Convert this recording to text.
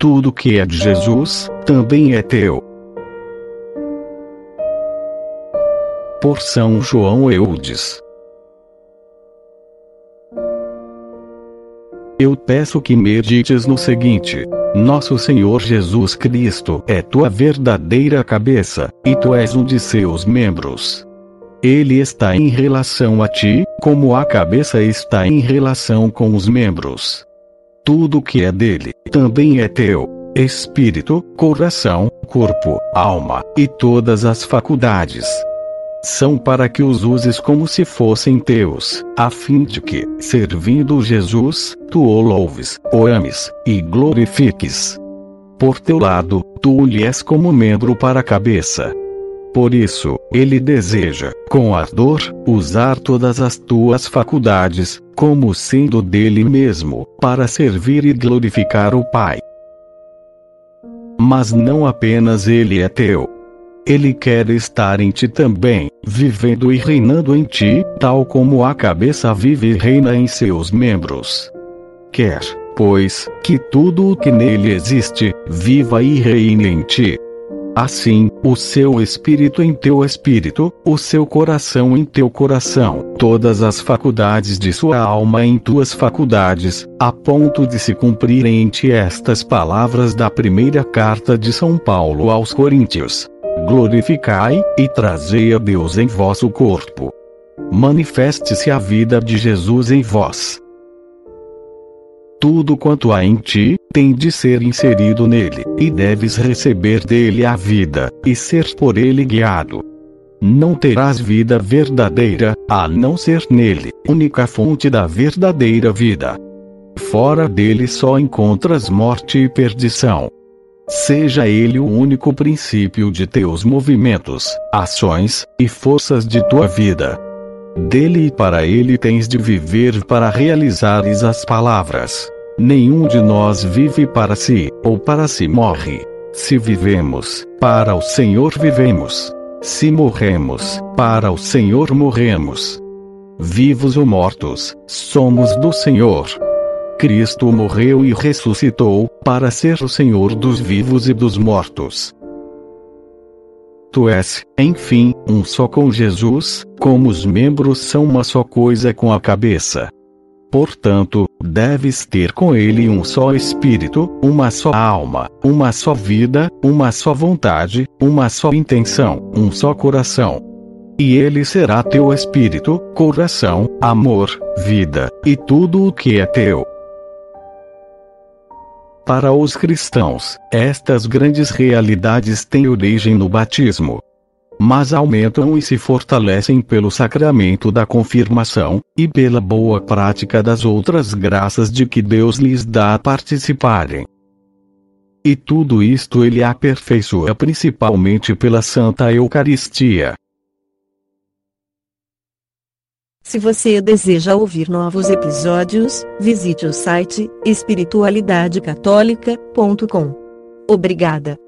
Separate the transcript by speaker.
Speaker 1: Tudo que é de Jesus, também é teu. Por São João Eudes. Eu peço que medites no seguinte: Nosso Senhor Jesus Cristo é tua verdadeira cabeça, e tu és um de seus membros. Ele está em relação a ti, como a cabeça está em relação com os membros. Tudo que é dele, também é teu. Espírito, coração, corpo, alma, e todas as faculdades. São para que os uses como se fossem teus, a fim de que, servindo Jesus, tu o louves, o ames, e glorifiques. Por teu lado, tu lhe és como membro para a cabeça. Por isso, ele deseja, com ardor, usar todas as tuas faculdades, como sendo dele mesmo, para servir e glorificar o Pai. Mas não apenas ele é teu. Ele quer estar em ti também, vivendo e reinando em ti, tal como a cabeça vive e reina em seus membros. Quer, pois, que tudo o que nele existe, viva e reine em ti. Assim, o seu espírito em teu espírito, o seu coração em teu coração, todas as faculdades de sua alma em tuas faculdades, a ponto de se cumprirem em ti estas palavras da primeira carta de São Paulo aos Coríntios: Glorificai e trazei a Deus em vosso corpo. Manifeste-se a vida de Jesus em vós. Tudo quanto há em ti, tem de ser inserido nele, e deves receber dele a vida, e ser por ele guiado. Não terás vida verdadeira, a não ser nele, única fonte da verdadeira vida. Fora dele só encontras morte e perdição. Seja ele o único princípio de teus movimentos, ações e forças de tua vida. Dele e para ele tens de viver para realizares as palavras. Nenhum de nós vive para si, ou para si morre. Se vivemos, para o Senhor vivemos. Se morremos, para o Senhor morremos. Vivos ou mortos, somos do Senhor. Cristo morreu e ressuscitou, para ser o Senhor dos vivos e dos mortos. Tu és, enfim, um só com Jesus, como os membros são uma só coisa com a cabeça. Portanto, deves ter com ele um só espírito, uma só alma, uma só vida, uma só vontade, uma só intenção, um só coração. E ele será teu espírito, coração, amor, vida, e tudo o que é teu. Para os cristãos, estas grandes realidades têm origem no batismo. Mas aumentam e se fortalecem pelo sacramento da confirmação, e pela boa prática das outras graças de que Deus lhes dá a participarem. E tudo isto ele aperfeiçoa principalmente pela Santa Eucaristia.
Speaker 2: Se você deseja ouvir novos episódios, visite o site espiritualidadecatólica.com. Obrigada.